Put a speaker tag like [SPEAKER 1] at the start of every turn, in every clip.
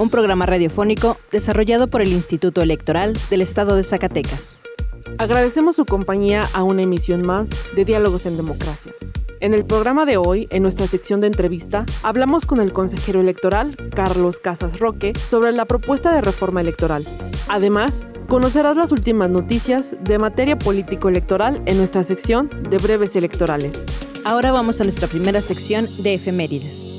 [SPEAKER 1] un programa radiofónico desarrollado por el Instituto Electoral del Estado de Zacatecas.
[SPEAKER 2] Agradecemos su compañía a una emisión más de Diálogos en Democracia. En el programa de hoy, en nuestra sección de entrevista, hablamos con el consejero electoral, Carlos Casas Roque, sobre la propuesta de reforma electoral. Además, conocerás las últimas noticias de materia político-electoral en nuestra sección de breves electorales.
[SPEAKER 1] Ahora vamos a nuestra primera sección de efemérides.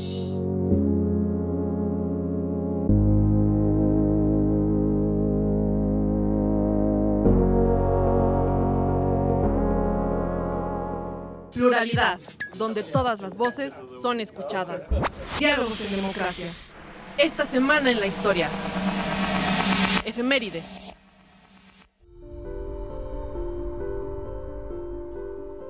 [SPEAKER 2] Pluralidad, donde todas las voces son escuchadas. Diálogos en democracia. Esta semana en la historia. Efemérides.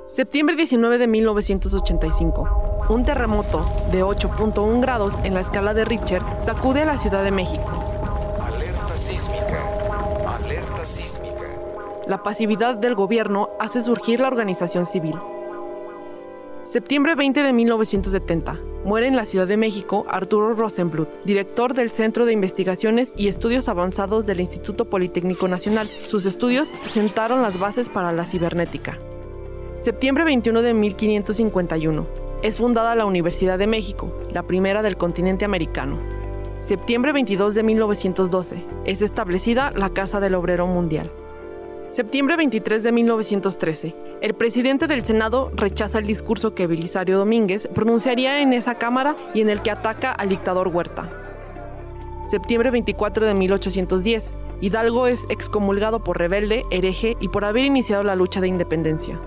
[SPEAKER 2] Septiembre 19 de 1985. Un terremoto de 8.1 grados en la escala de Richter sacude a la Ciudad de México.
[SPEAKER 3] Alerta sísmica. Alerta sísmica.
[SPEAKER 2] La pasividad del gobierno hace surgir la organización civil. Septiembre 20 de 1970. Muere en la Ciudad de México Arturo Rosenblut, director del Centro de Investigaciones y Estudios Avanzados del Instituto Politécnico Nacional. Sus estudios sentaron las bases para la cibernética. Septiembre 21 de 1551. Es fundada la Universidad de México, la primera del continente americano. Septiembre 22 de 1912. Es establecida la Casa del Obrero Mundial. Septiembre 23 de 1913. El presidente del Senado rechaza el discurso que Belisario Domínguez pronunciaría en esa Cámara y en el que ataca al dictador Huerta. Septiembre 24 de 1810. Hidalgo es excomulgado por rebelde, hereje y por haber iniciado la lucha de independencia.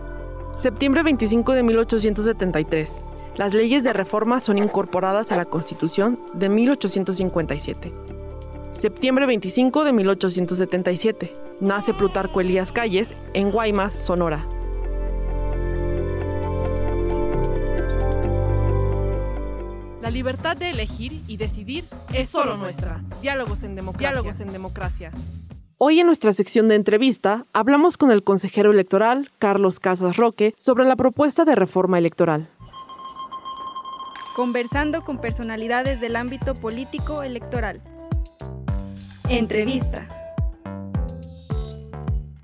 [SPEAKER 2] Septiembre 25 de 1873. Las leyes de reforma son incorporadas a la Constitución de 1857. Septiembre 25 de 1877. Nace Plutarco Elías Calles en Guaymas, Sonora. Libertad de elegir y decidir es solo nuestra. Diálogos en democracia. Diálogos en democracia. Hoy en nuestra sección de entrevista hablamos con el consejero electoral, Carlos Casas Roque, sobre la propuesta de reforma electoral.
[SPEAKER 4] Conversando con personalidades del ámbito político electoral. Entrevista.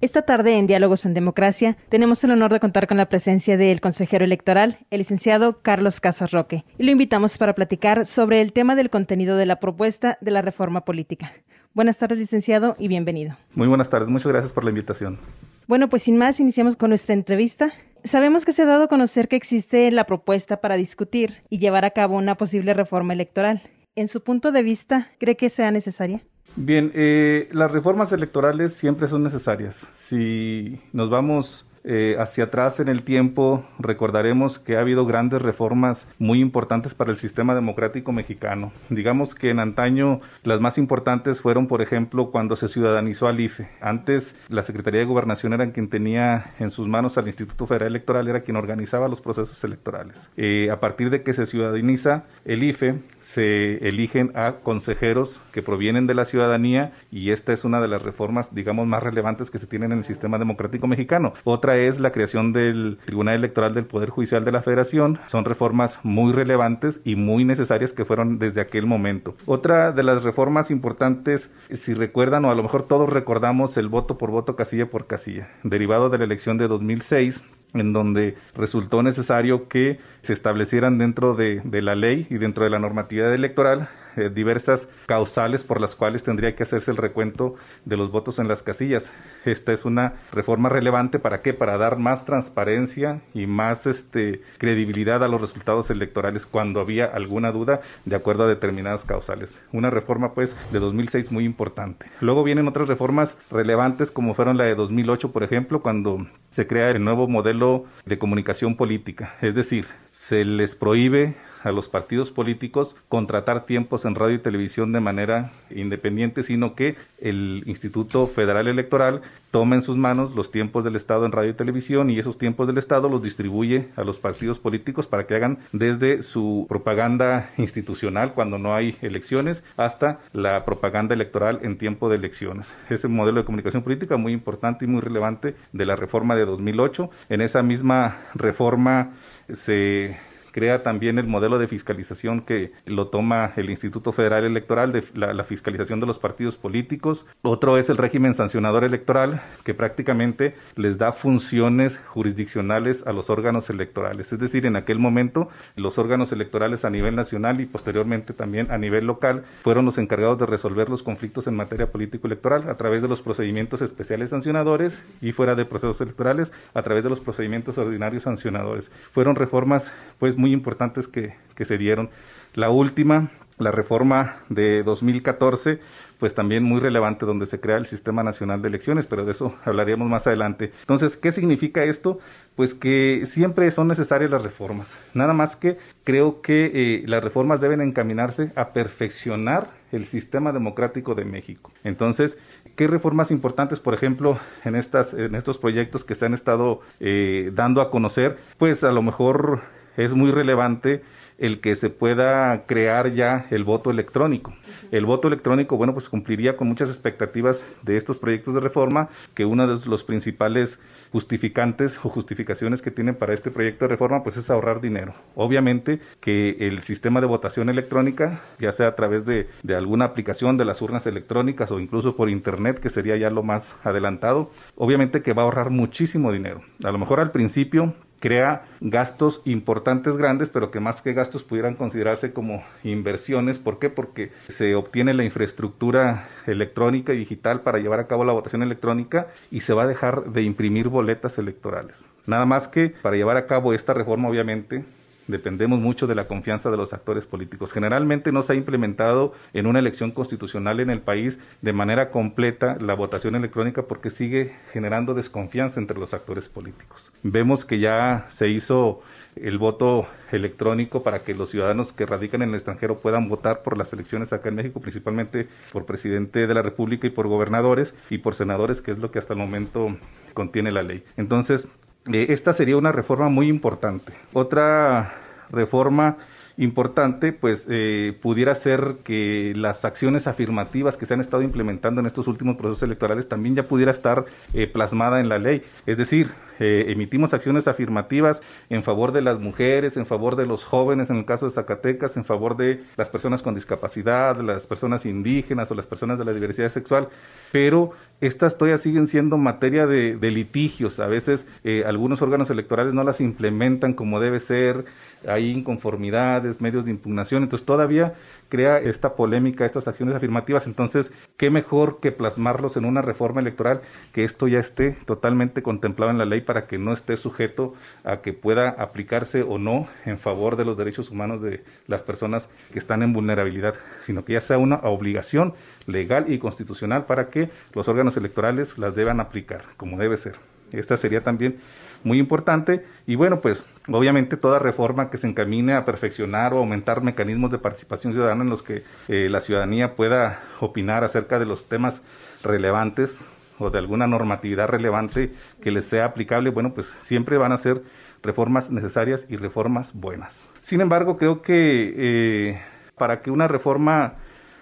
[SPEAKER 1] Esta tarde en Diálogos en Democracia tenemos el honor de contar con la presencia del consejero electoral, el licenciado Carlos Casas Roque, y lo invitamos para platicar sobre el tema del contenido de la propuesta de la reforma política. Buenas tardes, licenciado, y bienvenido.
[SPEAKER 5] Muy buenas tardes, muchas gracias por la invitación.
[SPEAKER 1] Bueno, pues sin más, iniciamos con nuestra entrevista. Sabemos que se ha dado a conocer que existe la propuesta para discutir y llevar a cabo una posible reforma electoral. En su punto de vista, ¿cree que sea necesaria?
[SPEAKER 5] Bien, eh, las reformas electorales siempre son necesarias. Si nos vamos eh, hacia atrás en el tiempo, recordaremos que ha habido grandes reformas muy importantes para el sistema democrático mexicano. Digamos que en antaño las más importantes fueron, por ejemplo, cuando se ciudadanizó al IFE. Antes la Secretaría de Gobernación era quien tenía en sus manos al Instituto Federal Electoral, era quien organizaba los procesos electorales. Eh, a partir de que se ciudadaniza el IFE, se eligen a consejeros que provienen de la ciudadanía y esta es una de las reformas, digamos, más relevantes que se tienen en el sistema democrático mexicano. Otra es la creación del Tribunal Electoral del Poder Judicial de la Federación. Son reformas muy relevantes y muy necesarias que fueron desde aquel momento. Otra de las reformas importantes, si recuerdan o a lo mejor todos recordamos el voto por voto casilla por casilla, derivado de la elección de 2006 en donde resultó necesario que se establecieran dentro de, de, la ley y dentro de la normatividad electoral eh, diversas causales por las cuales tendría que hacerse el recuento de los votos en las casillas. Esta es una reforma relevante para qué? Para dar más transparencia y más este, credibilidad a los resultados electorales cuando había alguna duda de acuerdo a determinadas causales. Una reforma pues de 2006 muy importante. Luego vienen otras reformas relevantes como fueron la de 2008, por ejemplo, cuando se crea el nuevo modelo de comunicación política. Es decir, se les prohíbe a los partidos políticos contratar tiempos en radio y televisión de manera independiente, sino que el Instituto Federal Electoral toma en sus manos los tiempos del Estado en radio y televisión y esos tiempos del Estado los distribuye a los partidos políticos para que hagan desde su propaganda institucional cuando no hay elecciones hasta la propaganda electoral en tiempo de elecciones. Ese modelo de comunicación política muy importante y muy relevante de la reforma de 2008. En esa misma reforma se crea también el modelo de fiscalización que lo toma el Instituto Federal Electoral, de la, fiscalización de los partidos políticos. Otro es el régimen sancionador electoral, que prácticamente les da funciones jurisdiccionales a los órganos electorales. Es decir, en aquel momento los órganos electorales a nivel nacional y posteriormente también a nivel local fueron los encargados de resolver los conflictos en materia político-electoral a través de los procedimientos especiales sancionadores y fuera de procesos electorales a través de los procedimientos ordinarios sancionadores. Fueron reformas pues muy importantes que, que se dieron. La última, la reforma de 2014, pues también muy relevante donde se crea el Sistema Nacional de Elecciones, pero de eso hablaríamos más adelante. Entonces, ¿qué significa esto? Pues que siempre son necesarias las reformas. Nada más que creo que eh, las reformas deben encaminarse a perfeccionar el sistema democrático de México. Entonces, ¿qué reformas importantes, por ejemplo, en, estas, en estos proyectos que se han estado eh, dando a conocer? Pues a lo mejor es muy relevante el que se pueda crear ya el voto electrónico. El voto electrónico, bueno, pues cumpliría con muchas expectativas de estos proyectos de reforma, que uno de los principales justificantes o justificaciones que tienen para este proyecto de reforma, pues es ahorrar dinero. Obviamente que el sistema de votación electrónica, ya sea a través de, de alguna aplicación de las urnas electrónicas o incluso por internet, que sería ya lo más adelantado, obviamente que va a ahorrar muchísimo dinero. A lo mejor al principio crea gastos importantes grandes, pero que más que gastos pudieran considerarse como inversiones. ¿Por qué? Porque se obtiene la infraestructura electrónica y digital para llevar a cabo la votación electrónica y se va a dejar de imprimir boletas electorales. Nada más que para llevar a cabo esta reforma, obviamente, dependemos mucho de la confianza de los actores políticos. Generalmente no se ha implementado en una elección constitucional en el país de manera completa la votación electrónica porque sigue generando desconfianza entre los actores políticos. Vemos que ya se hizo el voto electrónico para que los ciudadanos que radican en el extranjero puedan votar por las elecciones acá en México, principalmente por presidente de la República y por gobernadores y por senadores, que es lo que hasta el momento contiene la ley. Entonces, esta sería una reforma muy importante. Otra reforma importante, pues eh, pudiera ser que las acciones afirmativas que se han estado implementando en estos últimos procesos electorales también ya pudiera estar eh, plasmada en la ley. Es decir, eh, emitimos acciones afirmativas en favor de las mujeres, en favor de los jóvenes, en el caso de Zacatecas, en favor de las personas con discapacidad, las personas indígenas o las personas de la diversidad sexual, pero estas todavía siguen siendo materia de, de litigios. A veces algunos órganos electorales no las implementan como debe ser, hay inconformidades, medios de impugnación, entonces todavía crea esta polémica, estas acciones afirmativas, entonces, ¿qué mejor que plasmarlos en una reforma electoral que esto ya esté totalmente contemplado en la ley para que no esté sujeto a que pueda aplicarse o no en favor de los derechos humanos de las personas que están en vulnerabilidad, sino que ya sea una obligación legal y constitucional para que los órganos electorales las deban aplicar, como debe ser. Esta sería también muy importante. Y bueno, pues obviamente toda reforma que se encamine a perfeccionar o aumentar mecanismos de participación ciudadana en los que eh, la ciudadanía pueda opinar acerca de los temas relevantes o de alguna normatividad relevante que les sea aplicable, bueno, pues siempre van a ser reformas necesarias y reformas buenas. Sin embargo, creo que eh, para que una reforma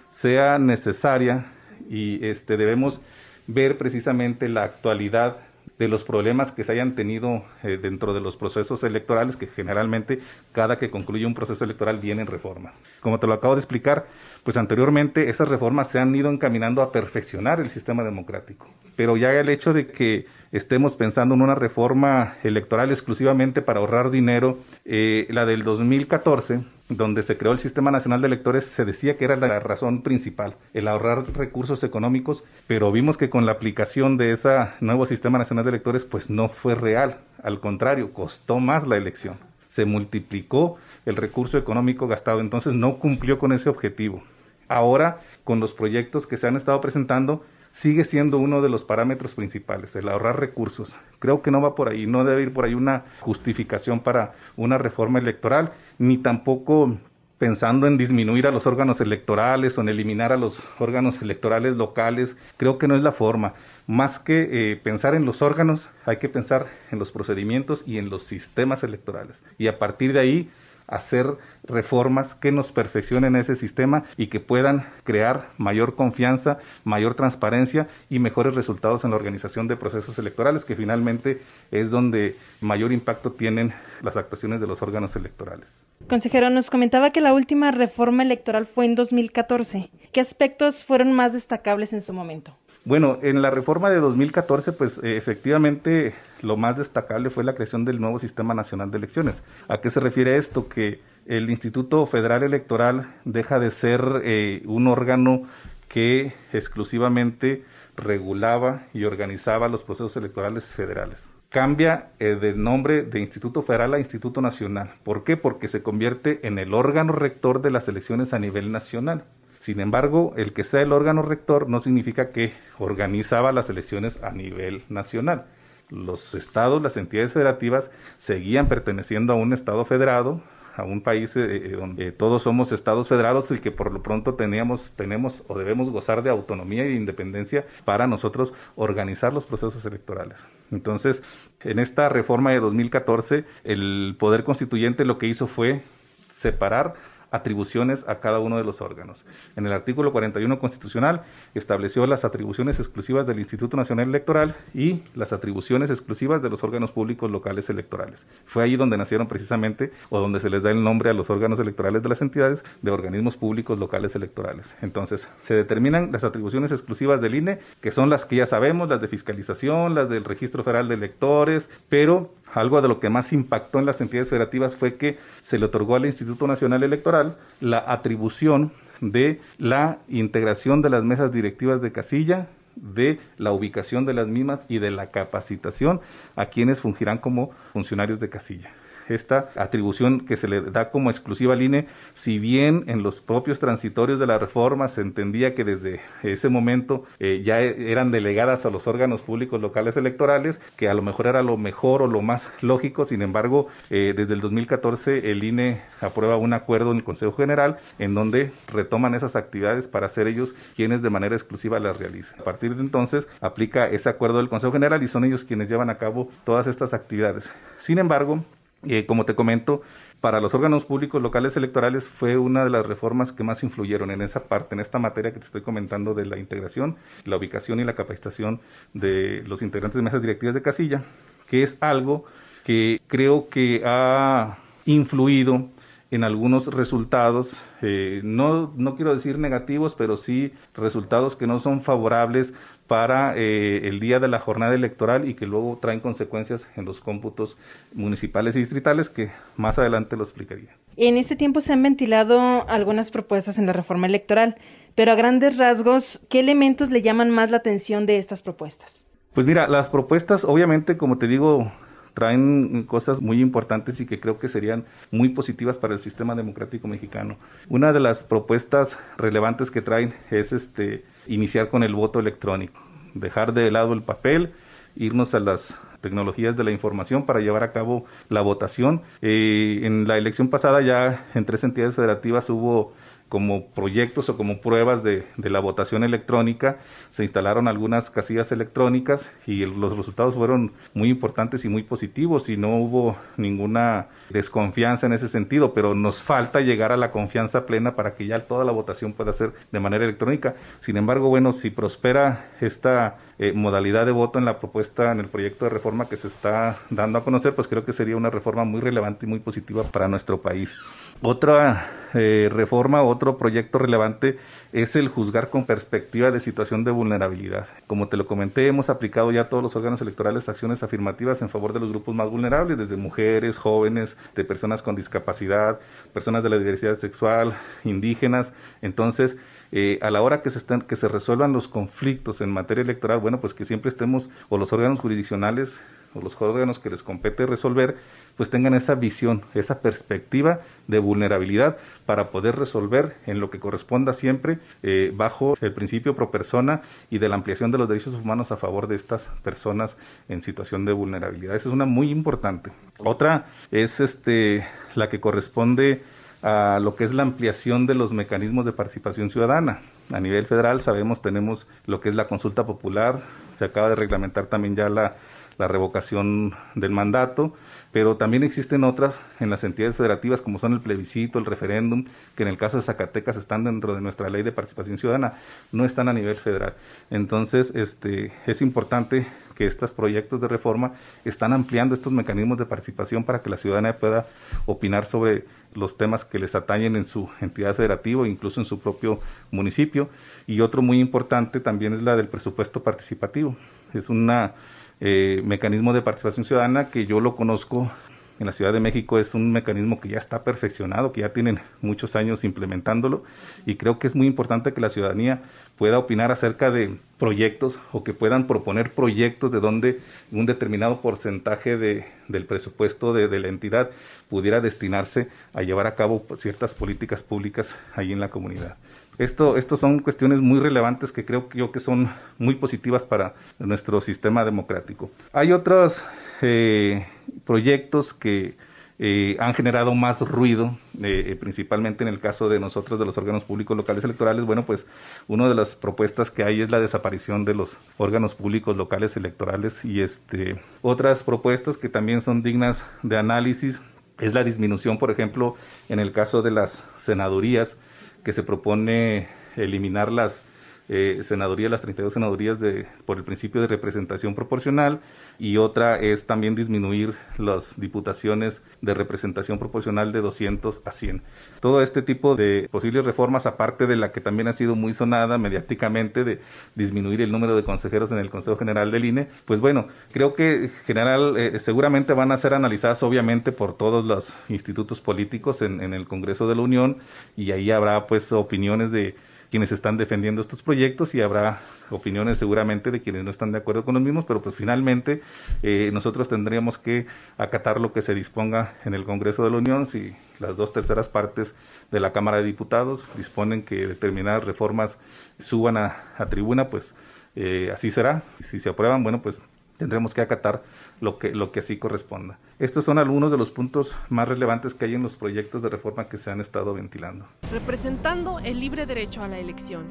[SPEAKER 5] sea necesaria y este debemos ver precisamente la actualidad de los problemas que se hayan tenido eh, dentro de los procesos electorales, que generalmente cada que concluye un proceso electoral vienen reformas. Como te lo acabo de explicar, pues anteriormente esas reformas se han ido encaminando a perfeccionar el sistema democrático. Pero ya el hecho de que estemos pensando en una reforma electoral exclusivamente para ahorrar dinero, eh, la del 2014, donde se creó el Sistema Nacional de Electores, se decía que era la razón principal, el ahorrar recursos económicos, pero vimos que con la aplicación de ese nuevo Sistema Nacional de Electores, pues no fue real, al contrario, costó más la elección, se multiplicó el recurso económico gastado, entonces no cumplió con ese objetivo. Ahora, con los proyectos que se han estado presentando, sigue siendo uno de los parámetros principales, el ahorrar recursos. Creo que no va por ahí, no debe ir por ahí una justificación para una reforma electoral, ni tampoco pensando en disminuir a los órganos electorales o en eliminar a los órganos electorales locales. Creo que no es la forma. Más que eh, pensar en los órganos, hay que pensar en los procedimientos y en los sistemas electorales. Y a partir de ahí hacer reformas que nos perfeccionen ese sistema y que puedan crear mayor confianza, mayor transparencia y mejores resultados en la organización de procesos electorales, que finalmente es donde mayor impacto tienen las actuaciones de los órganos electorales.
[SPEAKER 1] Consejero, nos comentaba que la última reforma electoral fue en 2014. ¿Qué aspectos fueron más destacables en su momento?
[SPEAKER 5] Bueno, en la reforma de 2014, pues eh, efectivamente lo más destacable fue la creación del nuevo Sistema Nacional de Elecciones. ¿A qué se refiere esto? Que el Instituto Federal Electoral deja de ser eh, un órgano que exclusivamente regulaba y organizaba los procesos electorales federales. Cambia eh, de nombre de Instituto Federal a Instituto Nacional. ¿Por qué? Porque se convierte en el órgano rector de las elecciones a nivel nacional. Sin embargo, el que sea el órgano rector no significa que organizaba las elecciones a nivel nacional. Los estados, las entidades federativas seguían perteneciendo a un estado federado, a un país eh, eh, donde todos somos estados federados y que por lo pronto teníamos, tenemos o debemos gozar de autonomía e independencia para nosotros organizar los procesos electorales. Entonces, en esta reforma de 2014, el Poder Constituyente lo que hizo fue separar atribuciones a cada uno de los órganos. En el artículo 41 constitucional estableció las atribuciones exclusivas del Instituto Nacional Electoral y las atribuciones exclusivas de los órganos públicos locales electorales. Fue ahí donde nacieron precisamente o donde se les da el nombre a los órganos electorales de las entidades de organismos públicos locales electorales. Entonces, se determinan las atribuciones exclusivas del INE, que son las que ya sabemos, las de fiscalización, las del Registro Federal de Electores, pero algo de lo que más impactó en las entidades federativas fue que se le otorgó al Instituto Nacional Electoral la atribución de la integración de las mesas directivas de casilla, de la ubicación de las mismas y de la capacitación a quienes fungirán como funcionarios de casilla esta atribución que se le da como exclusiva al INE, si bien en los propios transitorios de la reforma se entendía que desde ese momento eh, ya eran delegadas a los órganos públicos locales electorales, que a lo mejor era lo mejor o lo más lógico, sin embargo, eh, desde el 2014 el INE aprueba un acuerdo en el Consejo General en donde retoman esas actividades para ser ellos quienes de manera exclusiva las realicen. A partir de entonces aplica ese acuerdo del Consejo General y son ellos quienes llevan a cabo todas estas actividades. Sin embargo, eh, como te comento, para los órganos públicos locales electorales fue una de las reformas que más influyeron en esa parte, en esta materia que te estoy comentando de la integración, la ubicación y la capacitación de los integrantes de mesas directivas de casilla, que es algo que creo que ha influido en algunos resultados, eh, no, no quiero decir negativos, pero sí resultados que no son favorables para eh, el día de la jornada electoral y que luego traen consecuencias en los cómputos municipales y distritales que más adelante lo explicaría.
[SPEAKER 1] En este tiempo se han ventilado algunas propuestas en la reforma electoral, pero a grandes rasgos, ¿qué elementos le llaman más la atención de estas propuestas?
[SPEAKER 5] Pues mira, las propuestas, obviamente, como te digo, traen cosas muy importantes y que creo que serían muy positivas para el sistema democrático mexicano. Una de las propuestas relevantes que traen es este iniciar con el voto electrónico, dejar de lado el papel, irnos a las tecnologías de la información para llevar a cabo la votación. Eh, en la elección pasada ya en tres entidades federativas hubo como proyectos o como pruebas de, la votación electrónica, se instalaron algunas casillas electrónicas y los resultados fueron muy importantes y muy positivos y no hubo ninguna desconfianza en ese sentido, pero nos falta llegar a la confianza plena para que ya toda la votación pueda ser de manera electrónica. Sin embargo, bueno, si prospera esta eh, modalidad de voto en la propuesta, en el proyecto de reforma que se está dando a conocer, pues creo que sería una reforma muy relevante y muy positiva para nuestro país. Otra eh, reforma, otro proyecto relevante es el juzgar con perspectiva de situación de vulnerabilidad. Como te lo comenté, hemos aplicado ya todos los órganos electorales acciones afirmativas en favor de los grupos más vulnerables, desde mujeres, jóvenes, de personas con discapacidad, personas de la diversidad sexual, indígenas. Entonces, eh, a la hora que se, estén, que se resuelvan los conflictos en materia electoral, bueno, pues que siempre estemos, o los órganos jurisdiccionales o los órganos que les compete resolver, pues tengan esa visión, esa perspectiva de vulnerabilidad para poder resolver en lo que corresponda siempre eh, bajo el principio pro persona y de la ampliación de los derechos humanos a favor de estas personas en situación de vulnerabilidad. Esa es una muy importante. Otra es este la que corresponde a lo que es la ampliación de los mecanismos de participación ciudadana. A nivel federal sabemos tenemos lo que es la consulta popular, se acaba de reglamentar también ya la la revocación del mandato, pero también existen otras en las entidades federativas como son el plebiscito, el referéndum, que en el caso de Zacatecas están dentro de nuestra ley de participación ciudadana, no están a nivel federal. Entonces, este, es importante que estos proyectos de reforma están ampliando estos mecanismos de participación para que la ciudadanía pueda opinar sobre los temas que les atañen en su entidad federativa, incluso en su propio municipio. Y otro muy importante también es la del presupuesto participativo. Es una eh, mecanismo de participación ciudadana que yo lo conozco en la Ciudad de México es un mecanismo que ya está perfeccionado, que ya tienen muchos años implementándolo y creo que es muy importante que la ciudadanía pueda opinar acerca de proyectos o que puedan proponer proyectos de donde un determinado porcentaje de, del presupuesto de, de, la entidad pudiera destinarse a llevar a cabo ciertas políticas públicas ahí en la comunidad. Esto, son cuestiones muy relevantes que creo yo que son muy positivas para nuestro sistema democrático. Hay otros eh, proyectos que eh, han generado más ruido, eh, principalmente en el caso de nosotros, de los órganos públicos locales electorales. Bueno, pues una de las propuestas que hay es la desaparición de los órganos públicos locales electorales y este, otras propuestas que también son dignas de análisis es la disminución, por ejemplo, en el caso de las senadurías que se propone eliminar las eh, senadurías, las 32 senadurías de, por el principio de representación proporcional y otra es también disminuir las diputaciones de representación proporcional de 200 a 100. Todo este tipo de posibles reformas, aparte de la que también ha sido muy sonada mediáticamente de disminuir el número de consejeros en el Consejo General del INE, pues bueno, creo que general eh, seguramente van a ser analizadas obviamente por todos los institutos políticos en, en el Congreso de la Unión y ahí habrá pues opiniones de quienes están defendiendo estos proyectos y habrá opiniones seguramente de quienes no están de acuerdo con los mismos, pero pues finalmente eh, nosotros tendríamos que acatar lo que se disponga en el Congreso de la Unión si las dos terceras partes de la Cámara de Diputados disponen que determinadas reformas suban a, tribuna, pues eh, así será. Si se aprueban, bueno, pues tendremos que acatar lo que, lo que así corresponda. Estos son algunos de los puntos más relevantes que hay en los proyectos de reforma que se han estado ventilando.
[SPEAKER 2] Representando el libre derecho a la elección.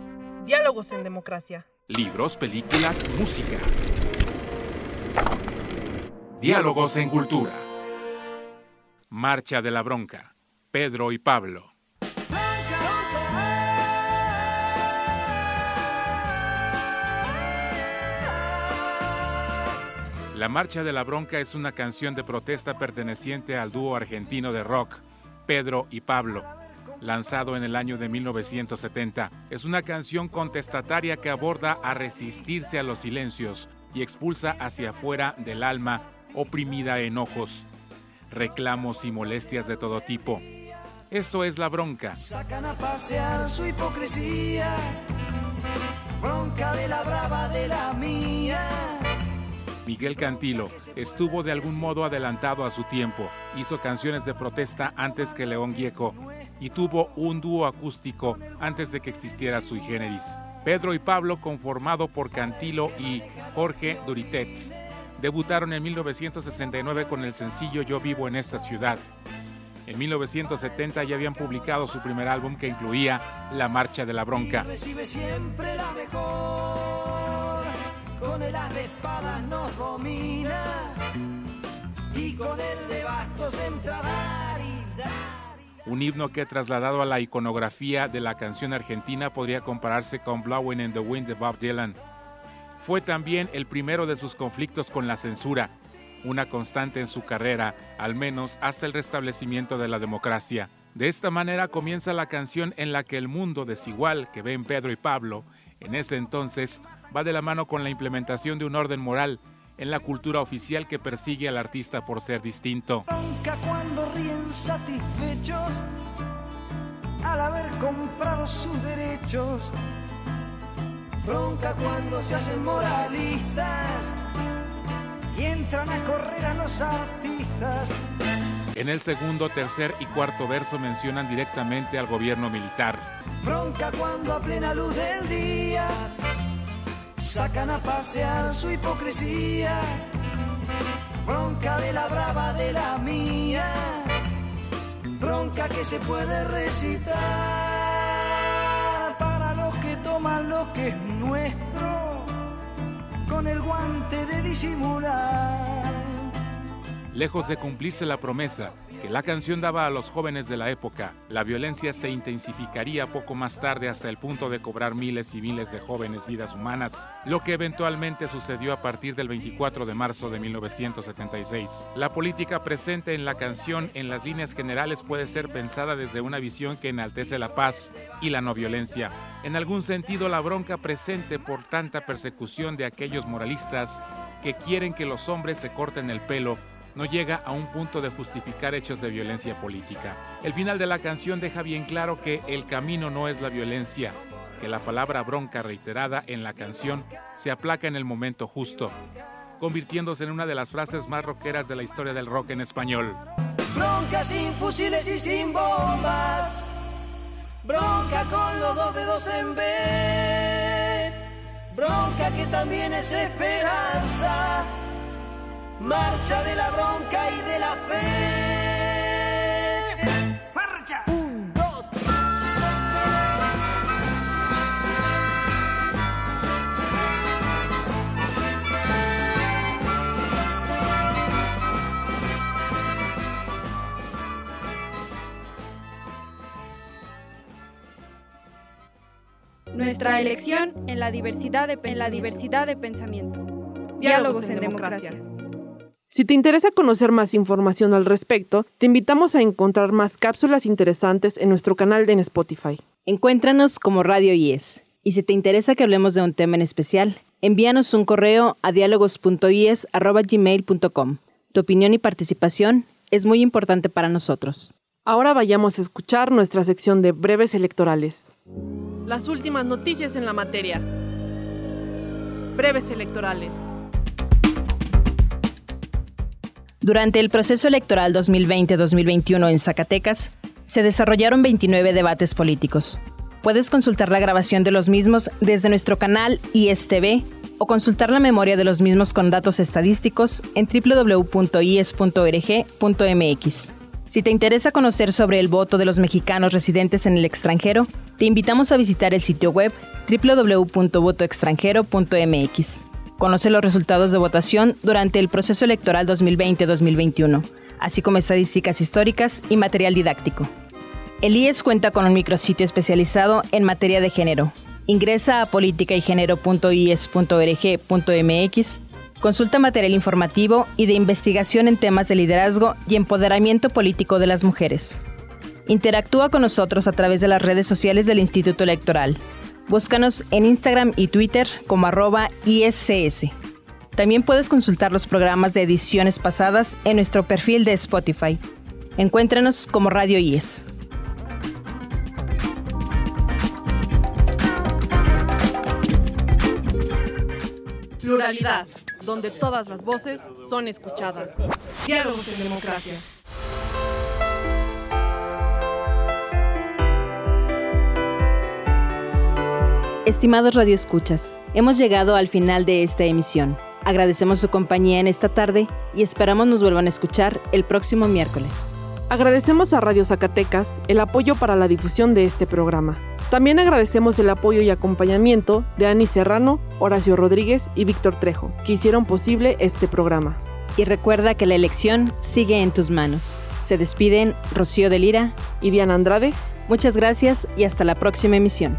[SPEAKER 2] Diálogos en democracia.
[SPEAKER 6] Libros, películas, música. Diálogos en cultura. Marcha de la bronca. Pedro y Pablo. La Marcha de la Bronca es una canción de protesta perteneciente al dúo argentino de rock, Pedro y Pablo, lanzado en el año de 1970. Es una canción contestataria que aborda a resistirse a los silencios y expulsa hacia afuera del alma oprimida enojos, reclamos y molestias de todo tipo. Eso es la bronca.
[SPEAKER 7] Sacan a pasear su hipocresía, bronca de la brava de la mía.
[SPEAKER 6] Miguel Cantilo estuvo de algún modo adelantado a su tiempo, hizo canciones de protesta antes que León Gieco y tuvo un dúo acústico antes de que existiera sui generis. Pedro y Pablo, conformado por Cantilo y Jorge Duritets, debutaron en 1969 con el sencillo Yo vivo en esta ciudad. En 1970 ya habían publicado su primer álbum que incluía La Marcha de la Bronca
[SPEAKER 7] con el de espada nos domina y con el de bastos entra dar y dar.
[SPEAKER 6] Un himno que trasladado a la iconografía de la canción argentina podría compararse con Blowing in the Wind de Bob Dylan. Fue también el primero de sus conflictos con la censura, una constante en su carrera, al menos hasta el restablecimiento de la democracia. De esta manera comienza la canción en la que el mundo desigual que ven Pedro y Pablo en ese entonces va de la mano con la implementación de un orden moral en la cultura oficial que persigue al artista por ser distinto.
[SPEAKER 7] Cuando ríen satisfechos al haber comprado sus derechos. Bronca cuando se hacen moralistas y entran a correr a los artistas.
[SPEAKER 6] En el segundo, tercer y cuarto verso mencionan directamente al gobierno militar.
[SPEAKER 7] Bronca cuando a plena luz del día sacan a pasear su hipocresía. Bronca de la brava de la mía. Bronca que se puede recitar para los que toman lo que es nuestro con el guante de disimular.
[SPEAKER 6] Lejos de cumplirse la promesa que la canción daba a los jóvenes de la época, la violencia se intensificaría poco más tarde hasta el punto de cobrar miles y miles de jóvenes vidas humanas, lo que eventualmente sucedió a partir del 24 de marzo de 1976. La política presente en la canción en las líneas generales puede ser pensada desde una visión que enaltece la paz y la no violencia. En algún sentido, la bronca presente por tanta persecución de aquellos moralistas que quieren que los hombres se corten el pelo no llega a un punto de justificar hechos de violencia política. El final de la canción deja bien claro que el camino no es la violencia, que la palabra bronca reiterada en la canción se aplaca en el momento justo, convirtiéndose en una de las frases más rockeras de la historia del rock en español.
[SPEAKER 7] Bronca sin fusiles y sin bombas. Bronca con los dos dedos en B. Bronca que también es esperanza. Marcha de la bronca y de la fe. Marcha. Un, dos,
[SPEAKER 4] Nuestra elección en la diversidad de, en la diversidad de pensamiento. Diálogos en democracia.
[SPEAKER 2] Si te interesa conocer más información al respecto, te invitamos a encontrar más cápsulas interesantes en nuestro canal en Spotify.
[SPEAKER 1] Encuéntranos como Radio IES. Y si te interesa que hablemos de un tema en especial, envíanos un correo a diálogos.ies.gmail.com. Tu opinión y participación es muy importante para nosotros.
[SPEAKER 2] Ahora vayamos a escuchar nuestra sección de breves electorales. Las últimas noticias en la materia. Breves electorales.
[SPEAKER 1] Durante el proceso electoral 2020-2021 en Zacatecas, se desarrollaron 29 debates políticos. Puedes consultar la grabación de los mismos desde nuestro canal ISTV o consultar la memoria de los mismos con datos estadísticos en www.ies.org.mx. Si te interesa conocer sobre el voto de los mexicanos residentes en el extranjero, te invitamos a visitar el sitio web www.votoextranjero.mx. Conoce los resultados de votación durante el proceso electoral 2020-2021, así como estadísticas históricas y material didáctico. El IES cuenta con un micrositio especializado en materia de género. Ingresa a politicaygenero.ies.org.mx, consulta material informativo y de investigación en temas de liderazgo y empoderamiento político de las mujeres. Interactúa con nosotros a través de las redes sociales del Instituto Electoral. Búscanos en Instagram y Twitter como arroba ISCS. También puedes consultar los programas de ediciones pasadas en nuestro perfil de Spotify. Encuéntranos como Radio IES.
[SPEAKER 2] Pluralidad, donde todas las voces son escuchadas. Diálogos en democracia.
[SPEAKER 1] Estimados radioescuchas, hemos llegado al final de esta emisión. Agradecemos su compañía en esta tarde y esperamos nos vuelvan a escuchar el próximo miércoles.
[SPEAKER 2] Agradecemos a Radio Zacatecas el apoyo para la difusión de este programa. También agradecemos el apoyo y acompañamiento de Ani Serrano, Horacio Rodríguez y Víctor Trejo, que hicieron posible este programa.
[SPEAKER 1] Y recuerda que la elección sigue en tus manos. Se despiden Rocío de Lira
[SPEAKER 2] y Diana Andrade.
[SPEAKER 1] Muchas gracias y hasta la próxima emisión.